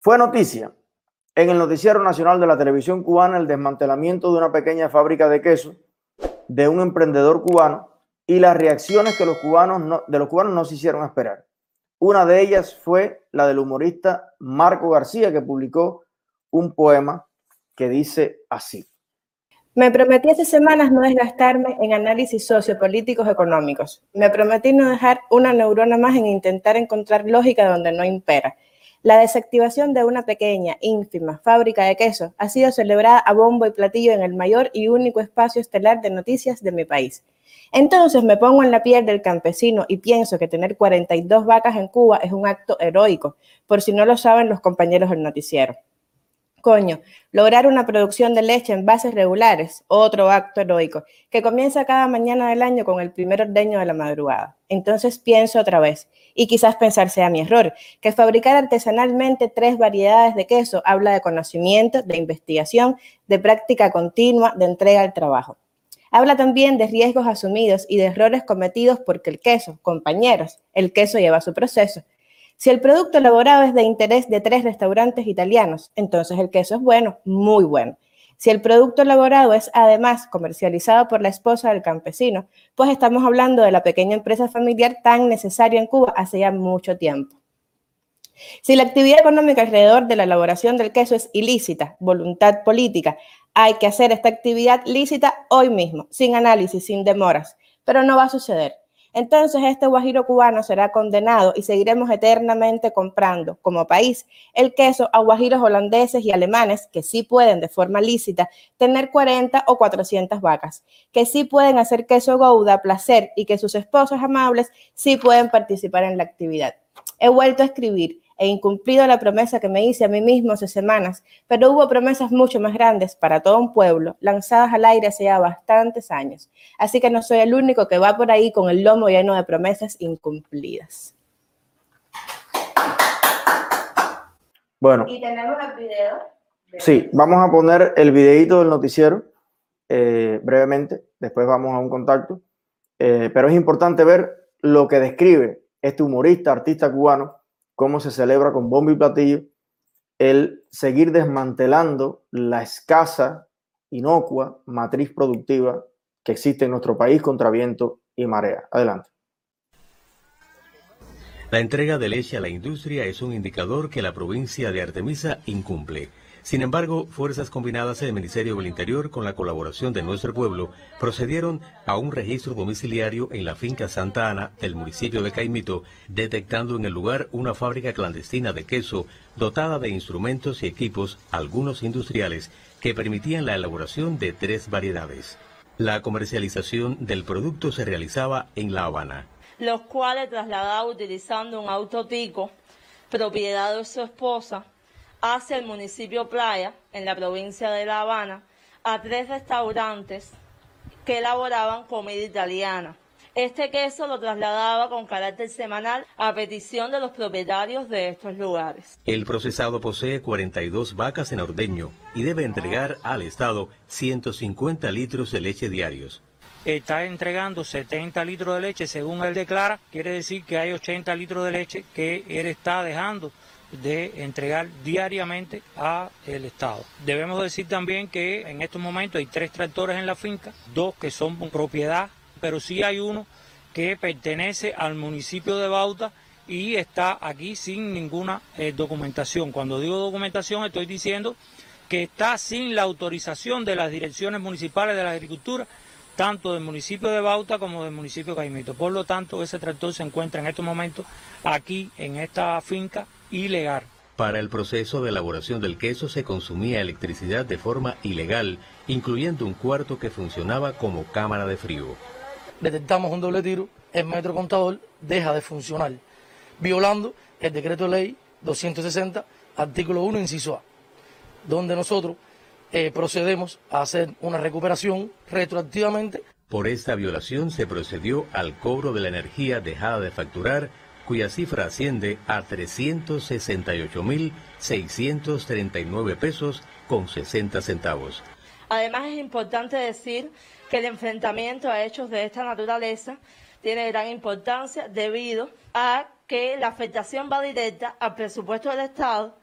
Fue noticia en el noticiero nacional de la televisión cubana el desmantelamiento de una pequeña fábrica de queso de un emprendedor cubano y las reacciones que los cubanos de los cubanos no se hicieron esperar. Una de ellas fue la del humorista Marco García, que publicó un poema que dice así. Me prometí hace semanas no desgastarme en análisis sociopolíticos económicos. Me prometí no dejar una neurona más en intentar encontrar lógica donde no impera. La desactivación de una pequeña, ínfima fábrica de queso ha sido celebrada a bombo y platillo en el mayor y único espacio estelar de noticias de mi país. Entonces me pongo en la piel del campesino y pienso que tener 42 vacas en Cuba es un acto heroico, por si no lo saben los compañeros del noticiero. Coño, lograr una producción de leche en bases regulares, otro acto heroico, que comienza cada mañana del año con el primer ordeño de la madrugada. Entonces pienso otra vez, y quizás pensar sea mi error, que fabricar artesanalmente tres variedades de queso habla de conocimiento, de investigación, de práctica continua, de entrega al trabajo. Habla también de riesgos asumidos y de errores cometidos porque el queso, compañeros, el queso lleva su proceso. Si el producto elaborado es de interés de tres restaurantes italianos, entonces el queso es bueno, muy bueno. Si el producto elaborado es además comercializado por la esposa del campesino, pues estamos hablando de la pequeña empresa familiar tan necesaria en Cuba hace ya mucho tiempo. Si la actividad económica alrededor de la elaboración del queso es ilícita, voluntad política, hay que hacer esta actividad lícita hoy mismo, sin análisis, sin demoras, pero no va a suceder. Entonces este guajiro cubano será condenado y seguiremos eternamente comprando como país el queso a guajiros holandeses y alemanes que sí pueden de forma lícita tener 40 o 400 vacas, que sí pueden hacer queso gouda, placer y que sus esposos amables sí pueden participar en la actividad. He vuelto a escribir e incumplido la promesa que me hice a mí mismo hace semanas, pero hubo promesas mucho más grandes para todo un pueblo, lanzadas al aire hace ya bastantes años. Así que no soy el único que va por ahí con el lomo lleno de promesas incumplidas. Bueno. Y tenemos el video. Sí, vamos a poner el videito del noticiero eh, brevemente, después vamos a un contacto, eh, pero es importante ver lo que describe este humorista, artista cubano, cómo se celebra con bombo y platillo el seguir desmantelando la escasa, inocua matriz productiva que existe en nuestro país contra viento y marea. Adelante. La entrega de leche a la industria es un indicador que la provincia de Artemisa incumple. Sin embargo, fuerzas combinadas del Ministerio del Interior con la colaboración de nuestro pueblo procedieron a un registro domiciliario en la finca Santa Ana del municipio de Caimito, detectando en el lugar una fábrica clandestina de queso dotada de instrumentos y equipos, algunos industriales, que permitían la elaboración de tres variedades. La comercialización del producto se realizaba en La Habana. Los cuales trasladaba utilizando un autotico, propiedad de su esposa, hacia el municipio Playa, en la provincia de La Habana, a tres restaurantes que elaboraban comida italiana. Este queso lo trasladaba con carácter semanal a petición de los propietarios de estos lugares. El procesado posee 42 vacas en ordeño y debe entregar al Estado 150 litros de leche diarios. Está entregando 70 litros de leche según él declara, quiere decir que hay 80 litros de leche que él está dejando de entregar diariamente a el Estado. Debemos decir también que en estos momentos hay tres tractores en la finca, dos que son propiedad, pero sí hay uno que pertenece al municipio de Bauta y está aquí sin ninguna eh, documentación. Cuando digo documentación estoy diciendo que está sin la autorización de las direcciones municipales de la agricultura, tanto del municipio de Bauta como del municipio de Caimito. Por lo tanto, ese tractor se encuentra en estos momentos aquí en esta finca ilegal. Para el proceso de elaboración del queso se consumía electricidad de forma ilegal, incluyendo un cuarto que funcionaba como cámara de frío. Detectamos un doble tiro, el metro contador deja de funcionar, violando el decreto de ley 260, artículo 1, inciso A, donde nosotros eh, procedemos a hacer una recuperación retroactivamente. Por esta violación se procedió al cobro de la energía dejada de facturar cuya cifra asciende a 368.639 pesos con 60 centavos. Además es importante decir que el enfrentamiento a hechos de esta naturaleza tiene gran importancia debido a que la afectación va directa al presupuesto del Estado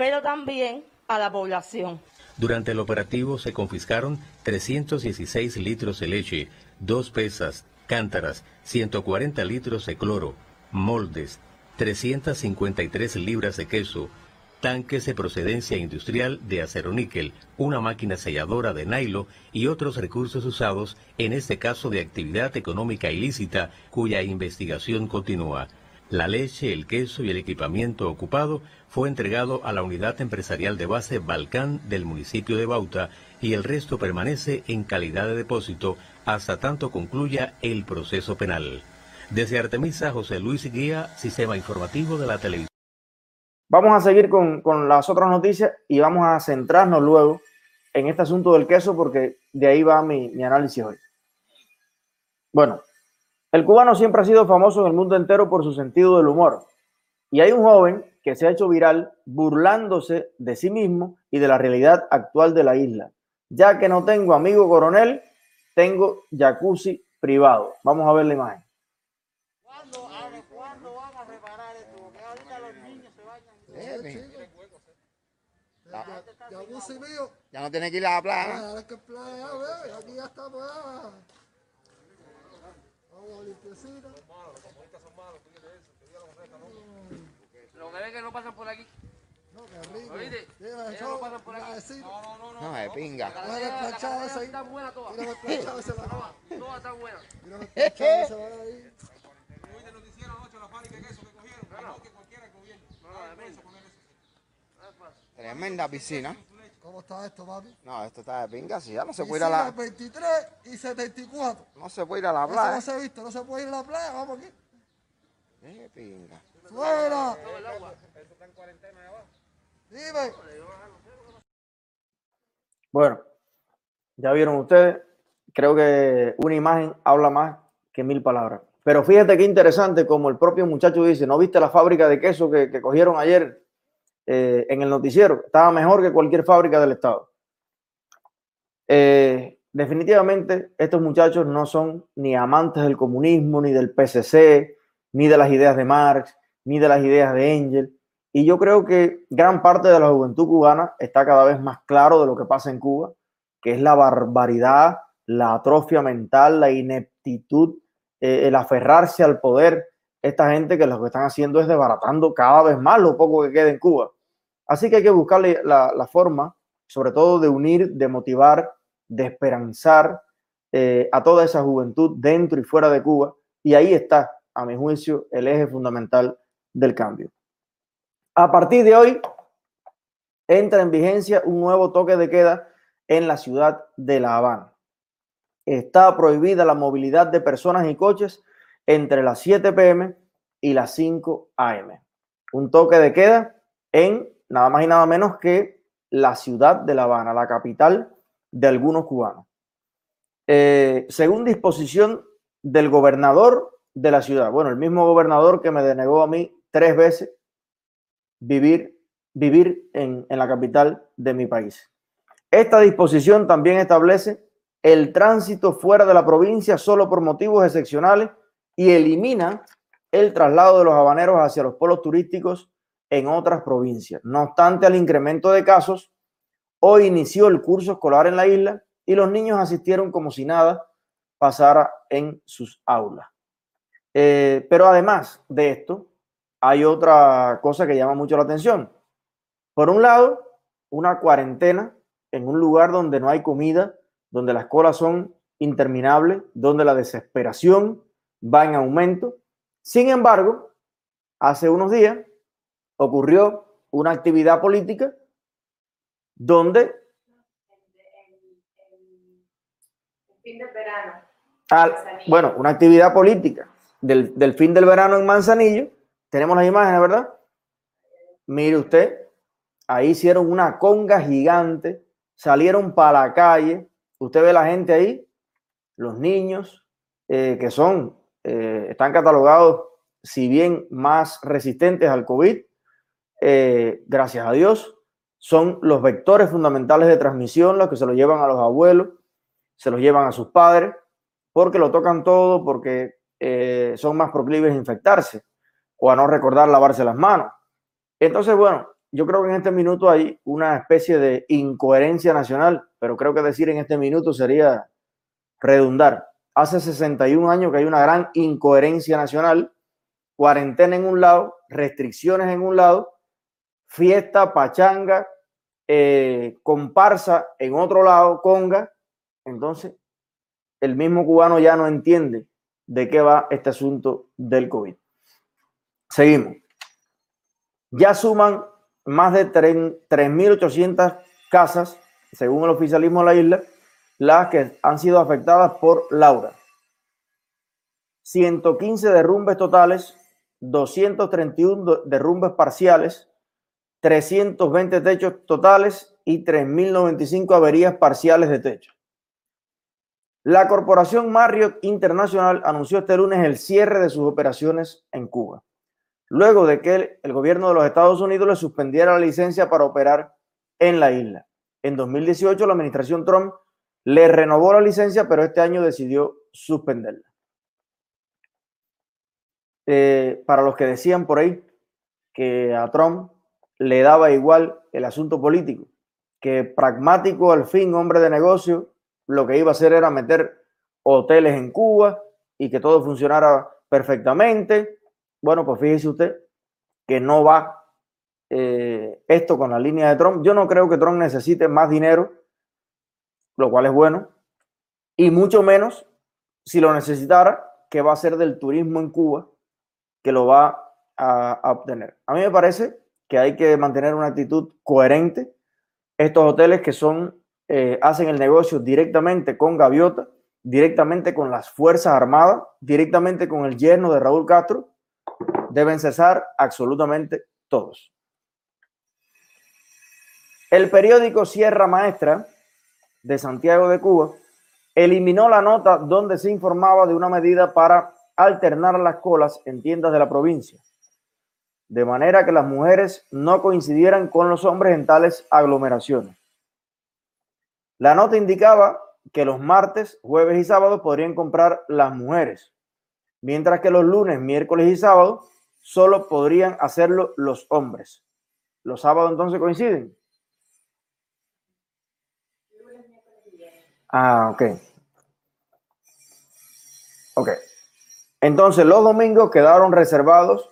pero también a la población. Durante el operativo se confiscaron 316 litros de leche, dos pesas, cántaras, 140 litros de cloro, moldes, 353 libras de queso, tanques de procedencia industrial de acero níquel, una máquina selladora de nylon y otros recursos usados, en este caso de actividad económica ilícita, cuya investigación continúa. La leche, el queso y el equipamiento ocupado fue entregado a la unidad empresarial de base Balcán del municipio de Bauta y el resto permanece en calidad de depósito hasta tanto concluya el proceso penal. Desde Artemisa, José Luis Guía, Sistema Informativo de la Televisión. Vamos a seguir con, con las otras noticias y vamos a centrarnos luego en este asunto del queso porque de ahí va mi, mi análisis hoy. Bueno, el cubano siempre ha sido famoso en el mundo entero por su sentido del humor. Y hay un joven que se ha hecho viral burlándose de sí mismo y de la realidad actual de la isla. Ya que no tengo amigo coronel, tengo jacuzzi privado. Vamos a ver la imagen. ¿Cuándo, ¿cuándo vamos a reparar esto? Porque ahorita los niños se bañan. Ya, Jacuzzi mío. ya no tiene que ir a la playa. Ah, es que playa, ve, aquí ya está pues. Vamos limpiecita. Lo que ven que no pasan por aquí. No, qué rico. ¿Oíste? Mira, Ellos eso, no pasan por aquí. la vecina. No, de pinga. Mira el planchado ese ahí. Está buena toda. Mira el planchado ese va. Toda está buena. Mira el planchado ese va ahí. Tremenda piscina. ¿Cómo está esto, papi? No, esto está de pinga. Si ya no se puede ir a la, 23 y 74. no se puede ir a la Eso no playa. se ha visto, no se puede ir a la playa, vamos aquí. De pinga. ¡Fuera! Dime. Bueno, ya vieron ustedes, creo que una imagen habla más que mil palabras. Pero fíjate qué interesante, como el propio muchacho dice, ¿no viste la fábrica de queso que, que cogieron ayer eh, en el noticiero? Estaba mejor que cualquier fábrica del Estado. Eh, definitivamente, estos muchachos no son ni amantes del comunismo, ni del PCC, ni de las ideas de Marx, ni de las ideas de Engel. Y yo creo que gran parte de la juventud cubana está cada vez más claro de lo que pasa en Cuba, que es la barbaridad, la atrofia mental, la ineptitud, eh, el aferrarse al poder. Esta gente que lo que están haciendo es desbaratando cada vez más lo poco que queda en Cuba. Así que hay que buscarle la, forma, sobre todo de unir, de motivar, de esperanzar eh, a toda esa juventud dentro y fuera de Cuba. Y ahí está, a mi juicio, el eje fundamental del cambio. A partir de hoy entra en vigencia un nuevo toque de queda en la ciudad de La Habana. Está prohibida la movilidad de personas y coches entre las 7 pm y las 5 am. Un toque de queda en nada más y nada menos que la ciudad de La Habana, la capital de algunos cubanos. Eh, según disposición del gobernador de la ciudad, bueno, el mismo gobernador que me denegó a mí tres veces vivir, vivir en, en la capital de mi país. Esta disposición también establece el tránsito fuera de la provincia solo por motivos excepcionales y elimina el traslado de los habaneros hacia los polos turísticos en otras provincias. No obstante al incremento de casos, hoy inició el curso escolar en la isla y los niños asistieron como si nada pasara en sus aulas. Eh, pero además de esto, hay otra cosa que llama mucho la atención. Por un lado, una cuarentena en un lugar donde no hay comida, donde las colas son interminables, donde la desesperación va en aumento. Sin embargo, hace unos días ocurrió una actividad política donde Fin del verano. al- Manzanillo. bueno, una actividad política del, del fin del verano en Manzanillo. Tenemos las imágenes, ¿verdad? Mire usted, ahí hicieron una conga gigante, salieron para la calle. Usted ve la gente ahí, los niños, eh, que son, eh, están catalogados, si bien más resistentes al COVID, eh, gracias a Dios, son los vectores fundamentales de transmisión, los que se lo llevan a los abuelos, se los llevan a sus padres, porque lo tocan todo, porque eh, son más proclives a infectarse o a no recordar lavarse las manos. Entonces, bueno, yo creo que en este minuto hay una especie de incoherencia nacional, pero creo que decir en este minuto sería redundar. Hace 61 años que hay una gran incoherencia nacional, cuarentena en un lado, restricciones en un lado, fiesta, pachanga, eh, comparsa en otro lado, conga. Entonces, el mismo cubano ya no entiende de qué va este asunto del COVID. Seguimos. Ya suman más de 3.800 casas, según el oficialismo de la isla, las que han sido afectadas por Laura. 115 derrumbes totales, 231 derrumbes parciales, 320 techos totales y 3.095 averías parciales de techo. La corporación Marriott Internacional anunció este lunes el cierre de sus operaciones en Cuba, luego de que el, gobierno de los Estados Unidos le suspendiera la licencia para operar en la isla. En 2018 la administración Trump le renovó la licencia, pero este año decidió suspenderla. Eh, para los que decían por ahí que a Trump le daba igual el asunto político, que pragmático al fin, hombre de negocio, lo que iba a hacer era meter hoteles en Cuba y que todo funcionara perfectamente. Bueno, pues fíjese usted que no va eh, esto con la línea de Trump. Yo no creo que Trump necesite más dinero, lo cual es bueno, y mucho menos si lo necesitara, que va a ser del turismo en Cuba, que lo va a, obtener. A mí me parece que hay que mantener una actitud coherente. Estos hoteles que son, eh, hacen el negocio directamente con Gaviota, directamente con las Fuerzas Armadas, directamente con el yerno de Raúl Castro, deben cesar absolutamente todos. El periódico Sierra Maestra de Santiago de Cuba eliminó la nota donde se informaba de una medida para alternar las colas en tiendas de la provincia de manera que las mujeres no coincidieran con los hombres en tales aglomeraciones. La nota indicaba que los martes, jueves y sábados podrían comprar las mujeres, mientras que los lunes, miércoles y sábados solo podrían hacerlo los hombres. ¿Los sábados entonces coinciden? Ah, ok. Ok. Entonces los domingos quedaron reservados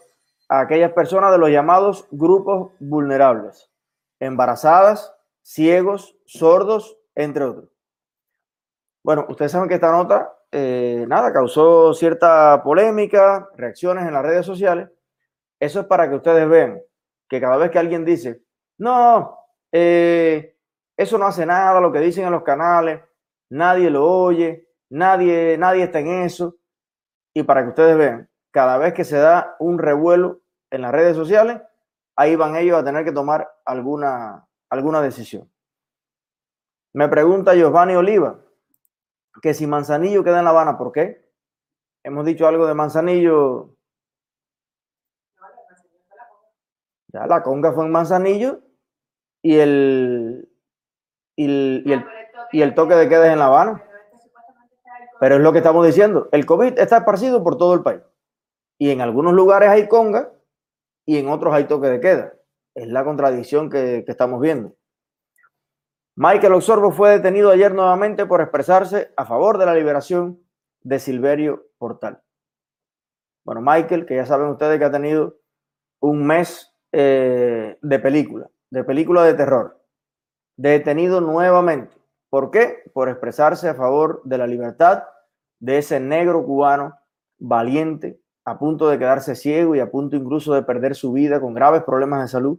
a aquellas personas de los llamados grupos vulnerables, embarazadas, ciegos, sordos, entre otros. Bueno, ustedes saben que esta nota, eh, nada, causó cierta polémica, reacciones en las redes sociales. Eso es para que ustedes vean que cada vez que alguien dice, no, eh, eso no hace nada, lo que dicen en los canales, nadie lo oye, nadie, nadie está en eso. Y para que ustedes vean cada vez que se da un revuelo en las redes sociales, ahí van ellos a tener que tomar alguna, alguna decisión. Me pregunta Giovanni Oliva que si Manzanillo queda en La Habana, ¿por qué? Hemos dicho algo de Manzanillo. Ya la conga fue en Manzanillo y el, y el, y el, y el toque de queda es en La Habana. Pero es lo que estamos diciendo. El COVID está esparcido por todo el país y en algunos lugares hay conga y en otros hay toque de queda. Es la contradicción que, estamos viendo. Michael Osorbo fue detenido ayer nuevamente por expresarse a favor de la liberación de Silverio Portal. Bueno, Michael, que ya saben ustedes que ha tenido un mes eh, de película, de película de terror, detenido nuevamente. ¿Por qué? Por expresarse a favor de la libertad de ese negro cubano valiente a punto de quedarse ciego y a punto incluso de perder su vida con graves problemas de salud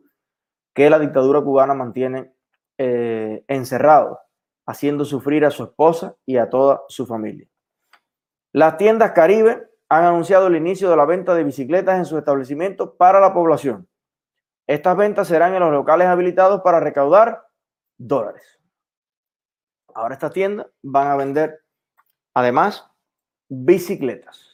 que la dictadura cubana mantiene eh, encerrado, haciendo sufrir a su esposa y a toda su familia. Las tiendas Caribe han anunciado el inicio de la venta de bicicletas en sus establecimientos para la población. Estas ventas serán en los locales habilitados para recaudar dólares. Ahora estas tiendas van a vender además bicicletas.